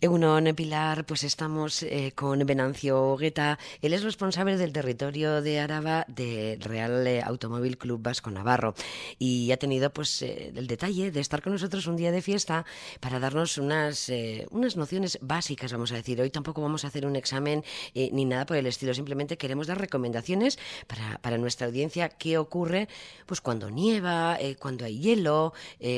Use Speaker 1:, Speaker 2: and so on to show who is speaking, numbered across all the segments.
Speaker 1: Egunon Pilar, pues estamos eh, con Venancio Gueta. Él es responsable del territorio de Araba del Real eh, Automóvil Club Vasco Navarro y ha tenido pues eh, el detalle de estar con nosotros un día de fiesta para darnos unas, unas nociones básicas, vamos a decir. Hoy tampoco vamos a hacer un examen ni nada por el estilo, simplemente queremos dar recomendaciones para, para nuestra audiencia qué ocurre pues cuando nieva, cuando hay hielo.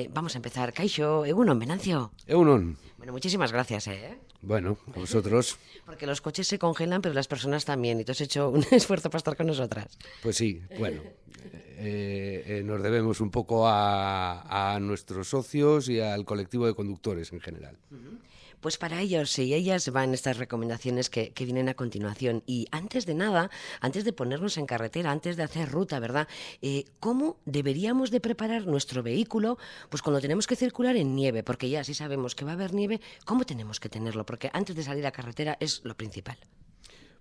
Speaker 1: vamos a empezar. Caixo, Egunon, Venancio.
Speaker 2: Egunon.
Speaker 1: Bueno, muchísimas gracias. ¿eh?
Speaker 2: Bueno, vosotros.
Speaker 1: Porque los coches se congelan, pero las personas también. Y tú has hecho un esfuerzo para estar con nosotras.
Speaker 2: Pues sí, bueno. Eh, eh, nos debemos un poco a, nuestros socios y al colectivo de conductores en general.
Speaker 1: Pues para ellos y ellas van estas recomendaciones que, vienen a continuación. Y antes de nada, antes de ponernos en carretera, antes de hacer ruta, ¿verdad? Eh, ¿Cómo deberíamos de preparar nuestro vehículo pues cuando tenemos que circular en nieve? Porque ya si sabemos que va a haber nieve, ¿cómo tenemos que tenerlo? Porque antes de salir a carretera es lo principal.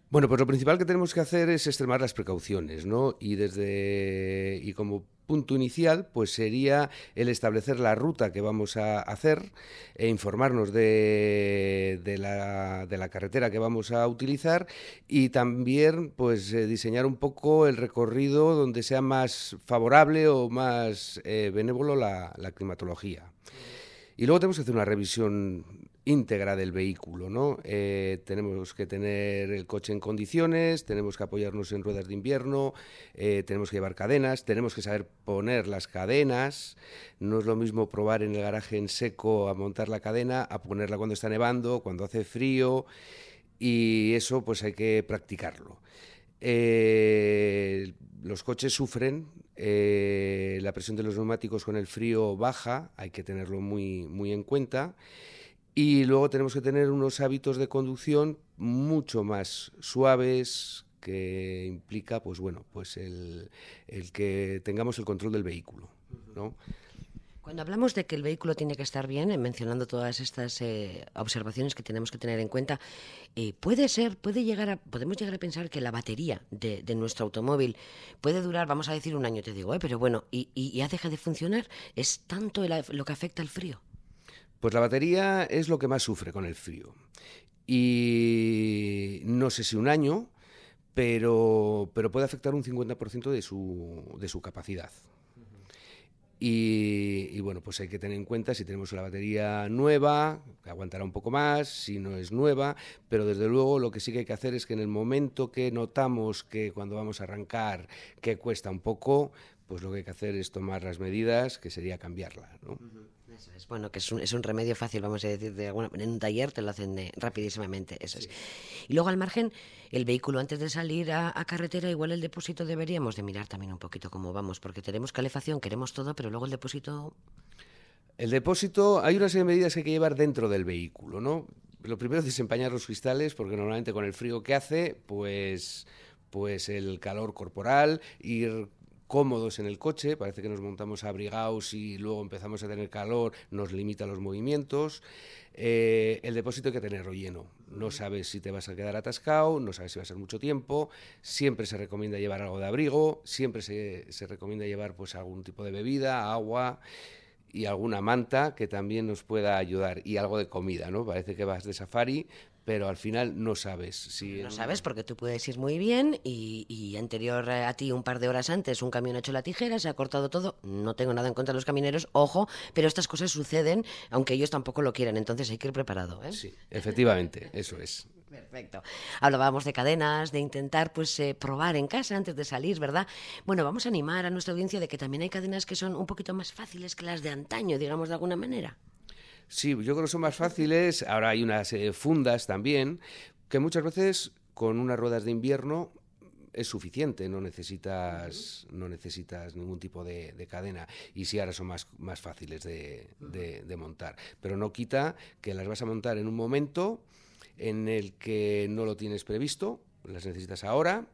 Speaker 2: Bueno, pues lo principal que tenemos que hacer es extremar las precauciones, ¿no? Y desde y como punto inicial, pues sería el establecer la ruta que vamos a hacer e informarnos de, de, la, de la, carretera que vamos a utilizar y también pues eh, diseñar un poco el recorrido donde sea más favorable o más eh, benévolo la, la climatología. Y luego tenemos que hacer una revisión íntegra del vehículo, ¿no? Eh, tenemos que tener el coche en condiciones, tenemos que apoyarnos en ruedas de invierno, eh, tenemos que llevar cadenas, tenemos que saber poner las cadenas. No es lo mismo probar en el garaje en seco a montar la cadena, a ponerla cuando está nevando, cuando hace frío, y eso pues hay que practicarlo. Eh, los coches sufren, la presión de los neumáticos con el frío baja, hay que tenerlo muy, muy en cuenta. Y luego tenemos que tener unos hábitos de conducción mucho más suaves, que implica, pues bueno, pues el, que tengamos el control del vehículo, ¿no?
Speaker 1: Cuando hablamos de que el vehículo tiene que estar bien, eh, mencionando todas estas eh, observaciones que tenemos que tener en cuenta, eh, puede ser, puede llegar a, podemos llegar a pensar que la batería de, nuestro automóvil puede durar, vamos a decir, un año, te digo, pero bueno, y, y ya deja de funcionar. ¿Es tanto lo que afecta al frío?
Speaker 2: Pues la batería es lo que más sufre con el frío. Y no sé si un año, pero, pero puede afectar un 50% de su, de su capacidad. Y, bueno, pues hay que tener en cuenta si tenemos una batería nueva, que aguantará un poco más, si no es nueva, pero desde luego lo que sí que hay que hacer es que en el momento que notamos que cuando vamos a arrancar que cuesta un poco, pues lo que hay que hacer es tomar las medidas, que sería cambiarla. ¿no?
Speaker 1: Es. Bueno, que es un, es un remedio fácil, vamos a decir, de alguna En un taller te lo hacen rapidísimamente, eso es. Y luego al margen, el vehículo antes de salir a, carretera, igual el depósito deberíamos de mirar también un poquito cómo vamos, porque tenemos calefacción, queremos todo, pero luego el depósito...
Speaker 2: El depósito, hay una serie de medidas que hay que llevar dentro del vehículo, ¿no? Lo primero es desempañar los cristales, porque normalmente con el frío que hace, pues pues el calor corporal, ir cómodos en el coche, parece que nos montamos abrigados y luego empezamos a tener calor, nos limita los movimientos. Eh, el depósito hay que tenerlo lleno. No sabes si te vas a quedar atascado, no sabes si va a ser mucho tiempo. Siempre se recomienda llevar algo de abrigo, siempre se, se recomienda llevar pues algún tipo de bebida, agua y alguna manta que también nos pueda ayudar y algo de comida, ¿no? Parece que vas de safari, pero al final no sabes si...
Speaker 1: No sabes porque tú puedes ir muy bien y, anterior a ti, un par de horas antes, un camión ha hecho la tijera, se ha cortado todo. No tengo nada en contra de los camineros, ojo, pero estas cosas suceden aunque ellos tampoco lo quieran, entonces hay que ir preparado. ¿eh?
Speaker 2: Sí, efectivamente, eso es.
Speaker 1: Perfecto. Hablábamos de cadenas, de intentar pues eh, probar en casa antes de salir, ¿verdad? Bueno, vamos a animar a nuestra audiencia de que también hay cadenas que son un poquito más fáciles que las de antaño, digamos de alguna manera.
Speaker 2: Sí, yo creo que son más fáciles. Ahora hay unas eh, fundas también, que muchas veces con unas ruedas de invierno es suficiente, no necesitas, no necesitas ningún tipo de, cadena. Y sí, ahora son más, más fáciles de, de, montar. Pero no quita que las vas a montar en un momento en el que no lo tienes previsto, las necesitas ahora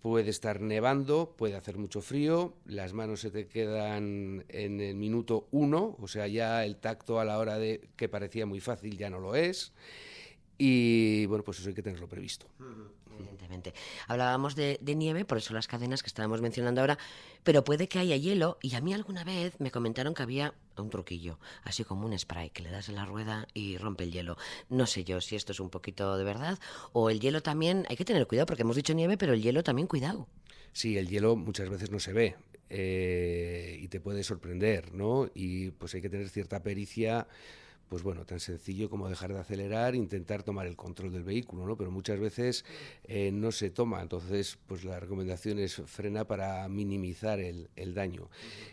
Speaker 2: puede estar nevando, puede hacer mucho frío, las manos se te quedan en el minuto uno, o sea, ya el tacto a la hora de que parecía muy fácil ya no lo es. Y bueno, pues eso hay que tenerlo previsto.
Speaker 1: Evidentemente. Hablábamos de, nieve, por eso las cadenas que estábamos mencionando ahora, pero puede que haya hielo y a mí alguna vez me comentaron que había un truquillo, así como un spray que le das en la rueda y rompe el hielo. No sé yo si esto es un poquito de verdad o el hielo también, hay que tener cuidado porque hemos dicho nieve, pero el hielo también cuidado.
Speaker 2: Sí, el hielo muchas veces no se ve. Eh, y te puede sorprender, ¿no? Y pues hay que tener cierta pericia pues bueno, tan sencillo como dejar de acelerar, intentar tomar el control del vehículo, ¿no? Pero muchas veces eh, no se toma, entonces pues la recomendación es frena para minimizar el, daño.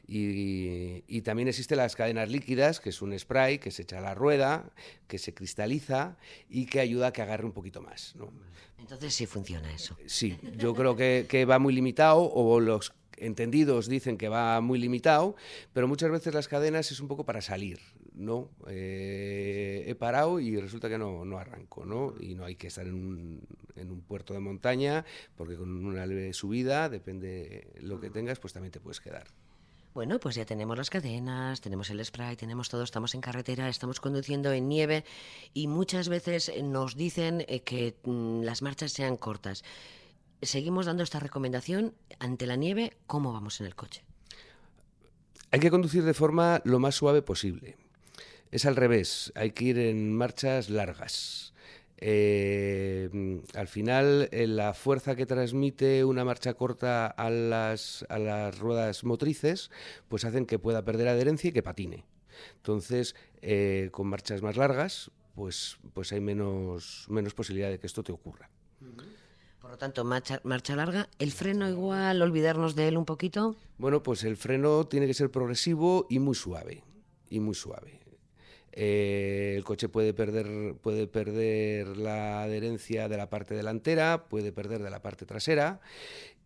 Speaker 2: Y, también existen las cadenas líquidas, que es un spray que se echa a la rueda, que se cristaliza y que ayuda a que agarre un poquito más, ¿no?
Speaker 1: Entonces sí funciona eso.
Speaker 2: Sí, yo creo que, que va muy limitado o los entendidos dicen que va muy limitado, pero muchas veces las cadenas es un poco para salir, ¿no? Eh, he parado y resulta que no, no arranco, ¿no? Y no hay que estar en un, en un puerto de montaña, porque con una leve subida, depende lo que tengas, pues también te puedes quedar.
Speaker 1: Bueno, pues ya tenemos las cadenas, tenemos el spray, tenemos todo, estamos en carretera, estamos conduciendo en nieve y muchas veces nos dicen eh, que mm, las marchas sean cortas seguimos dando esta recomendación ante la nieve, ¿cómo vamos en el coche?
Speaker 2: Hay que conducir de forma lo más suave posible. Es al revés, hay que ir en marchas largas. Eh, al final, eh, la fuerza que transmite una marcha corta a las, a las ruedas motrices, pues hacen que pueda perder adherencia y que patine. Entonces, eh, con marchas más largas, pues, pues hay menos, menos posibilidad de que esto te ocurra.
Speaker 1: Por lo tanto, marcha, marcha, larga. ¿El freno igual, olvidarnos de él un poquito?
Speaker 2: Bueno, pues el freno tiene que ser progresivo y muy suave. Y muy suave. Eh, el coche puede perder, puede perder la adherencia de la parte delantera, puede perder de la parte trasera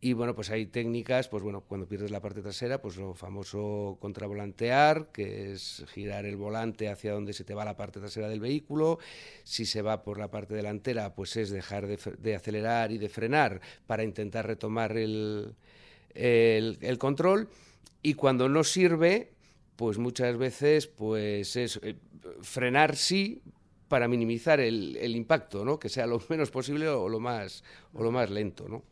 Speaker 2: y bueno, pues hay técnicas, pues bueno, cuando pierdes la parte trasera, pues lo famoso contravolantear, que es girar el volante hacia donde se te va la parte trasera del vehículo. Si se va por la parte delantera, pues es dejar de, acelerar y de frenar para intentar retomar el, el, control. Y cuando no sirve, pues muchas veces pues es eh, frenar sí, para minimizar el, el, impacto, ¿no? Que sea lo menos posible o lo más, o lo más lento, ¿no?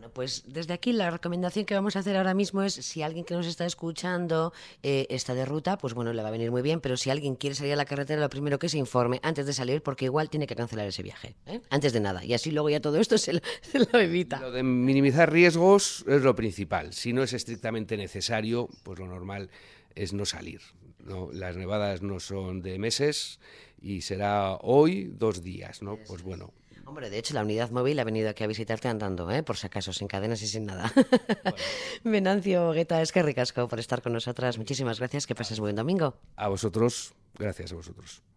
Speaker 1: Bueno, pues desde aquí la recomendación que vamos a hacer ahora mismo es si alguien que nos está escuchando eh, está de ruta, pues bueno, le va a venir muy bien, pero si alguien quiere salir a la carretera, lo primero que se informe antes de salir, porque igual tiene que cancelar ese viaje, ¿eh? antes de nada, y así luego ya todo esto se lo, evita.
Speaker 2: Lo de minimizar riesgos es lo principal. Si no es estrictamente necesario, pues lo normal es no salir. ¿No? Las nevadas no son de meses y será hoy dos días, ¿no? Pues bueno,
Speaker 1: Hombre, de hecho, la unidad móvil ha venido aquí a visitarte andando, ¿eh? por si acaso, sin cadenas y sin nada. Venancio Gueta, es que ricasco por estar con nosotras. Muchísimas gracias, que pases buen domingo.
Speaker 2: A vosotros, gracias a vosotros.